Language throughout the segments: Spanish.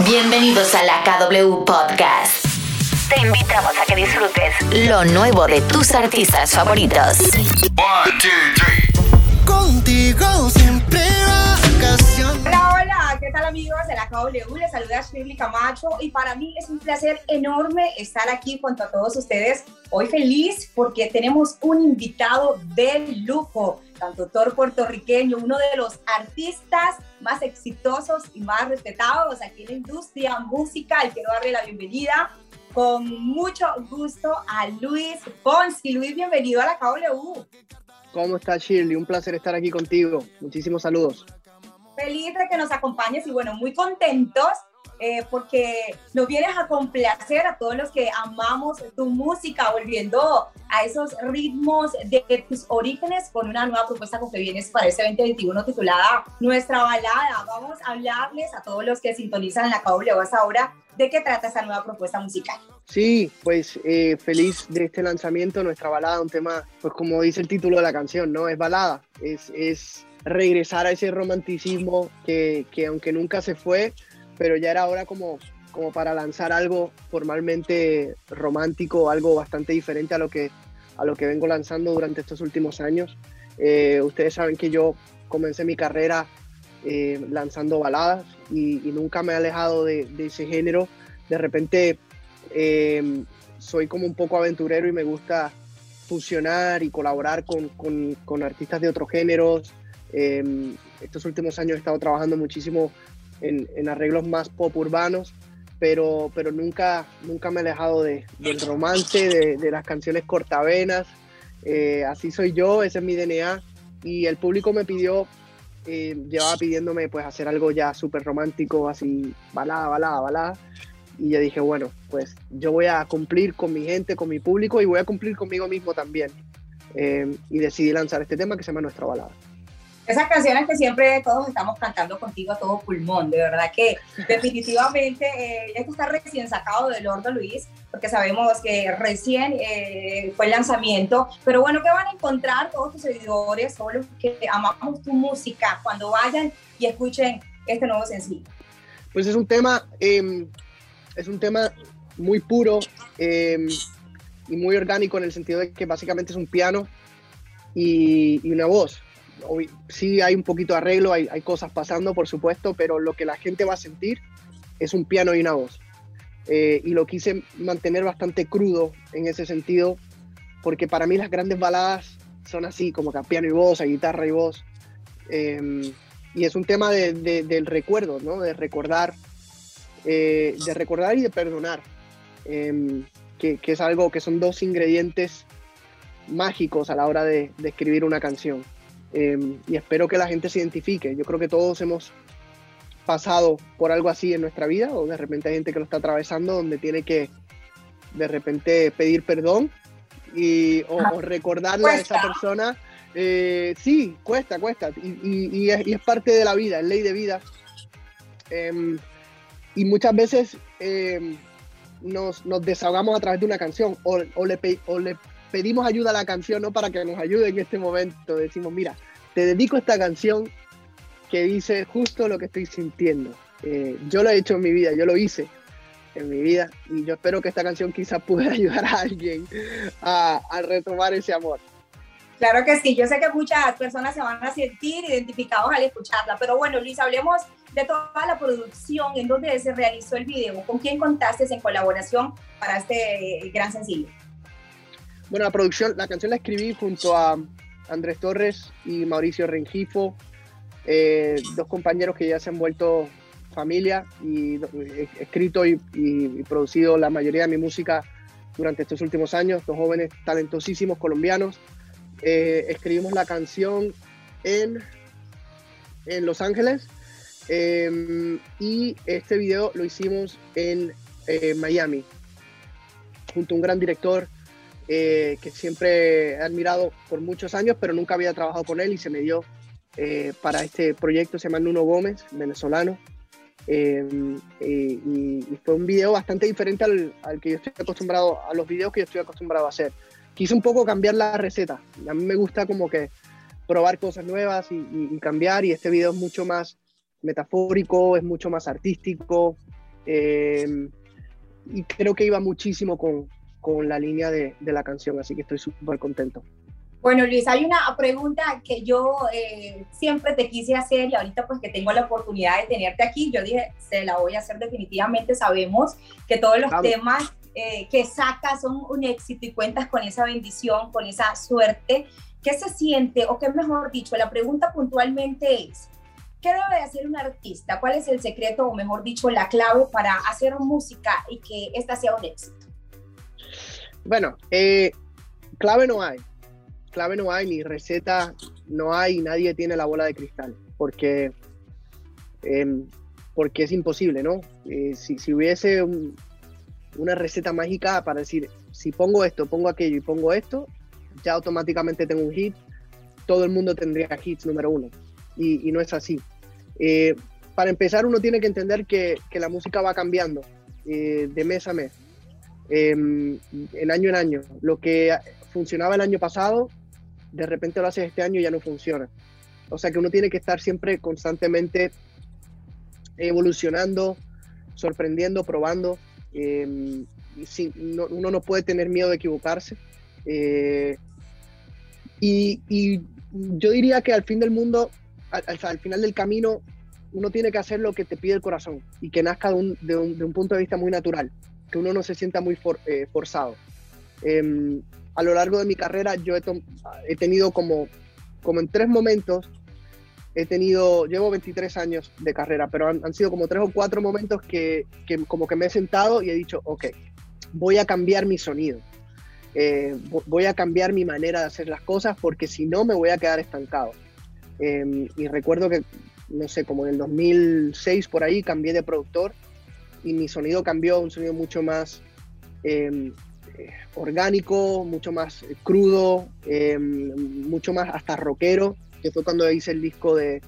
Bienvenidos a la KW Podcast. Te invitamos a que disfrutes lo nuevo de tus artistas favoritos. One, two, three. Contigo siempre vacación. Hola, hola, ¿qué tal amigos de la KW? Les saluda Shirley Camacho y para mí es un placer enorme estar aquí junto a todos ustedes. Hoy feliz porque tenemos un invitado de lujo, cantautor puertorriqueño, uno de los artistas más exitosos y más respetados aquí en la industria musical. Quiero darle la bienvenida con mucho gusto a Luis Fonsi. Luis, bienvenido a la KW. ¿Cómo estás, Shirley? Un placer estar aquí contigo. Muchísimos saludos. feliz de que nos acompañes y bueno, muy contentos eh, porque nos vienes a complacer a todos los que amamos tu música, volviendo a esos ritmos de tus orígenes con una nueva propuesta con que vienes para este 2021 titulada Nuestra Balada. Vamos a hablarles a todos los que sintonizan la KW hasta ahora de qué trata esta nueva propuesta musical. Sí, pues eh, feliz de este lanzamiento, Nuestra Balada, un tema, pues como dice el título de la canción, ¿no? Es balada, es... es regresar a ese romanticismo que, que, aunque nunca se fue, pero ya era hora como, como para lanzar algo formalmente romántico, algo bastante diferente a lo que, a lo que vengo lanzando durante estos últimos años. Eh, ustedes saben que yo comencé mi carrera eh, lanzando baladas y, nunca me he alejado de, ese género. De repente eh, soy como un poco aventurero y me gusta fusionar y colaborar con, con, con artistas de otros géneros, estos últimos años he estado trabajando muchísimo en, en arreglos más pop urbanos, pero, pero nunca, nunca me he alejado de, del romance, de, de, las canciones cortavenas. Eh, así soy yo, ese es mi DNA. Y el público me pidió, eh, llevaba pidiéndome pues hacer algo ya súper romántico, así balada, balada, balada. Y yo dije, bueno, pues yo voy a cumplir con mi gente, con mi público y voy a cumplir conmigo mismo también. Eh, y decidí lanzar este tema que se llama Nuestra Balada esas canciones que siempre todos estamos cantando contigo a todo pulmón, de verdad que definitivamente eh, esto está recién sacado del Lordo Luis, porque sabemos que recién eh, fue el lanzamiento, pero bueno, ¿qué van a encontrar todos tus seguidores, todos los que amamos tu música, cuando vayan y escuchen este nuevo sencillo? Pues es un tema, eh, es un tema muy puro eh, y muy orgánico en el sentido de que básicamente es un piano y, y una voz sí hay un poquito de arreglo, hay, cosas pasando, por supuesto, pero lo que la gente va a sentir es un piano y una voz. Eh, y lo quise mantener bastante crudo en ese sentido, porque para mí las grandes baladas son así, como que a piano y voz, a guitarra y voz. Eh, y es un tema de, de, del recuerdo, ¿no? De recordar, eh, de recordar y de perdonar, em, que, es algo que son dos ingredientes mágicos a la hora de escribir una canción. Eh, y espero que la gente se identifique. Yo creo que todos hemos pasado por algo así en nuestra vida, o de repente hay gente que lo está atravesando, donde tiene que de repente pedir perdón y, o, o recordarle a esa persona. Eh, sí, cuesta, cuesta, y, y, y, es, y, es, parte de la vida, es ley de vida. Eh, y muchas veces em, nos, nos, desahogamos a través de una canción o, o, le, o le pedimos ayuda a la canción, no para que nos ayude en este momento. Decimos, mira, te dedico esta canción que dice justo lo que estoy sintiendo. Eh, yo lo he hecho en mi vida, yo lo hice en mi vida y yo espero que esta canción quizás pueda ayudar a alguien a, a retomar ese amor. Claro que sí, yo sé que muchas personas se van a sentir identificados al escucharla, pero bueno, Luis, hablemos de toda la producción, en donde se realizó el video, con quién contaste en colaboración para este gran sencillo. Bueno, la producción, la canción la escribí junto a Andrés Torres y Mauricio Rengifo, eh, dos compañeros que ya se han vuelto familia y he escrito y, y, y, producido la mayoría de mi música durante estos últimos años, dos jóvenes talentosísimos colombianos. Eh, escribimos la canción en, en Los Ángeles eh, y este video lo hicimos en eh, Miami, junto a un gran director eh, que siempre he admirado por muchos años, pero nunca había trabajado con él y se me dio eh, para este proyecto, se llama Nuno Gómez, venezolano. Eh, y, y, fue un video bastante diferente al, al, que yo estoy acostumbrado, a los videos que yo estoy acostumbrado a hacer. Quise un poco cambiar la receta. A mí me gusta como que probar cosas nuevas y, y cambiar, y este video es mucho más metafórico, es mucho más artístico, eh, y creo que iba muchísimo con, con la línea de, de, la canción, así que estoy súper contento. Bueno, Luis, hay una pregunta que yo eh, siempre te quise hacer y ahorita pues que tengo la oportunidad de tenerte aquí, yo dije, se la voy a hacer definitivamente, sabemos que todos los Vamos. temas eh, que sacas son un éxito y cuentas con esa bendición, con esa suerte. ¿Qué se siente, o qué mejor dicho, la pregunta puntualmente es, ¿qué debe hacer un artista? ¿Cuál es el secreto, o mejor dicho, la clave para hacer música y que esta sea un éxito? Bueno, eh, clave no hay, clave no hay, ni receta no hay, nadie tiene la bola de cristal, porque, eh, porque es imposible, ¿no? Eh, si, si, hubiese un, una receta mágica para decir, si pongo esto, pongo aquello y pongo esto, ya automáticamente tengo un hit, todo el mundo tendría hits número uno. Y, no es así. Eh, para empezar, uno tiene que entender que, que la música va cambiando de mes a mes, en año en año. Lo que funcionaba el año pasado, de repente lo haces este año y ya no funciona. O sea que uno tiene que estar siempre constantemente evolucionando, sorprendiendo, probando. Eh, no, uno no puede tener miedo de equivocarse. Eh, y, yo diría que al fin del mundo, al, al, final del camino, uno tiene que hacer lo que te pide el corazón y que nazca de un punto de vista muy natural, que uno no se sienta muy eh, forzado. Eh, a lo largo de mi carrera yo he, tenido como, como en tres momentos, he tenido, llevo 23 años de carrera, pero han, sido como tres o cuatro momentos que, que, como que me he sentado y he dicho, ok, voy a cambiar mi sonido eh, voy a cambiar mi manera de hacer las cosas porque si no me voy a quedar estancado. Eh, y recuerdo que, no sé, como en el 2006 por ahí cambié de productor y mi sonido cambió, un sonido mucho más eh, orgánico, mucho más crudo, mucho más hasta rockero, que fue cuando hice el disco de,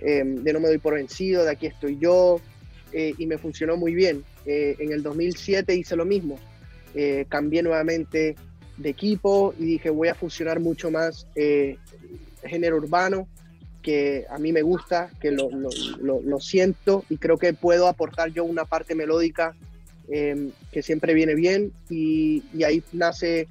de No me doy por vencido, de aquí estoy yo, y me funcionó muy bien. en el 2007 hice lo mismo eh, cambié nuevamente de equipo y dije voy a fusionar mucho más eh, género urbano, que a mí me gusta, que lo, lo, lo, lo, siento y creo que puedo aportar yo una parte melódica eh, que siempre viene bien y, y, ahí nace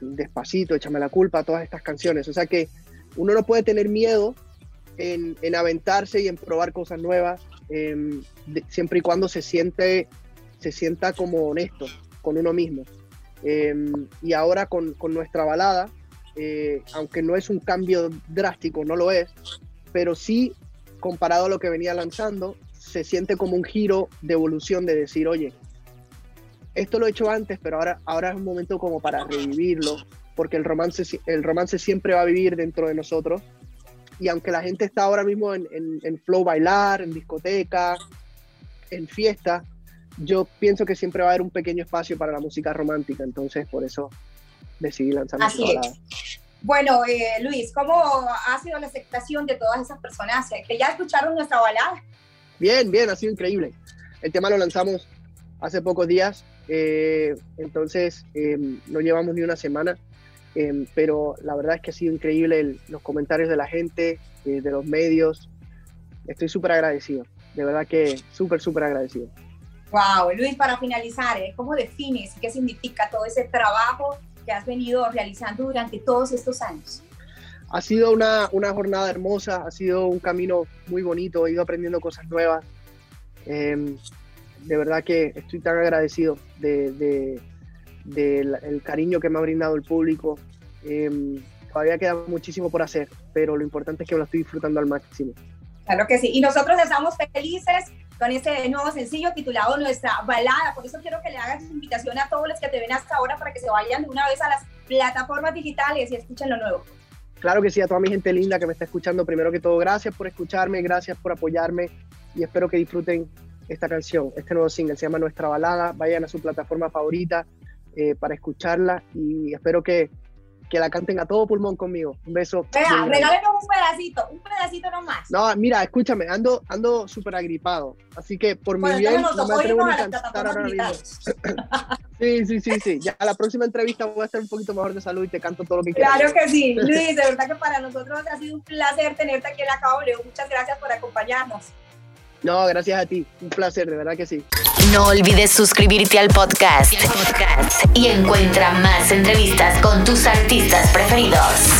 despacito, échame la culpa, todas estas canciones. O sea que uno no puede tener miedo en, en aventarse y en probar cosas nuevas, eh, de, siempre y cuando se siente se sienta como honesto con uno mismo. Eh, y ahora con, con nuestra balada, eh, aunque no es un cambio drástico, no lo es, pero sí, comparado a lo que venía lanzando, se siente como un giro de evolución de decir, oye, esto lo he hecho antes, pero ahora, ahora es un momento como para revivirlo, porque el romance, el romance siempre va a vivir dentro de nosotros. Y aunque la gente está ahora mismo en, en, en flow bailar, en discoteca, en fiesta, yo pienso que siempre va a haber un pequeño espacio para la música romántica, entonces por eso decidí lanzar Así. Es. Bueno, eh, Luis, ¿cómo ha sido la aceptación de todas esas personas que ya escucharon nuestra balada? Bien, bien, ha sido increíble. El tema lo lanzamos hace pocos días, eh, entonces eh, no llevamos ni una semana, eh, pero la verdad es que ha sido increíble el, los comentarios de la gente, eh, de los medios. Estoy súper agradecido, de verdad que súper, súper agradecido. Wow, Luis, para finalizar. ¿cómo defines y qué significa todo ese trabajo que has venido realizando durante todos estos años? Ha sido una, una jornada hermosa, ha sido un camino muy bonito, he ido aprendiendo cosas nuevas. Eh, de verdad que estoy tan agradecido de, de, de la, el cariño que me ha brindado el público. Eh, todavía queda muchísimo por hacer, pero lo importante es que lo estoy disfrutando al máximo. Claro que sí, y nosotros estamos felices con este nuevo sencillo titulado Nuestra Balada. Por eso quiero que le hagas invitación a todos los que te ven hasta ahora para que se vayan de una vez a las plataformas digitales y escuchen lo nuevo. Claro que sí, a toda mi gente linda que me está escuchando, primero que todo, gracias por escucharme, gracias por apoyarme y espero que disfruten esta canción, este nuevo single, se llama Nuestra Balada, vayan a su plataforma favorita eh, para escucharla y espero que, que la canten a todo pulmón conmigo. Un beso. Vea, regálenos un pedacito, un pedacito nomás. No, mira, escúchame, ando ando súper agripado, así que por mi bien no me atrevo a cantar ahora mismo. sí, sí, sí, sí. Ya a la próxima entrevista voy a estar un poquito mejor de salud y te canto todo lo que quieras. Claro que sí, Luis, de verdad que para nosotros ha sido un placer tenerte aquí en la KW. Muchas gracias por acompañarnos. No, gracias a ti. Un placer, de verdad que sí. No olvides suscribirte al podcast y encuentra más entrevistas con tus artistas preferidos.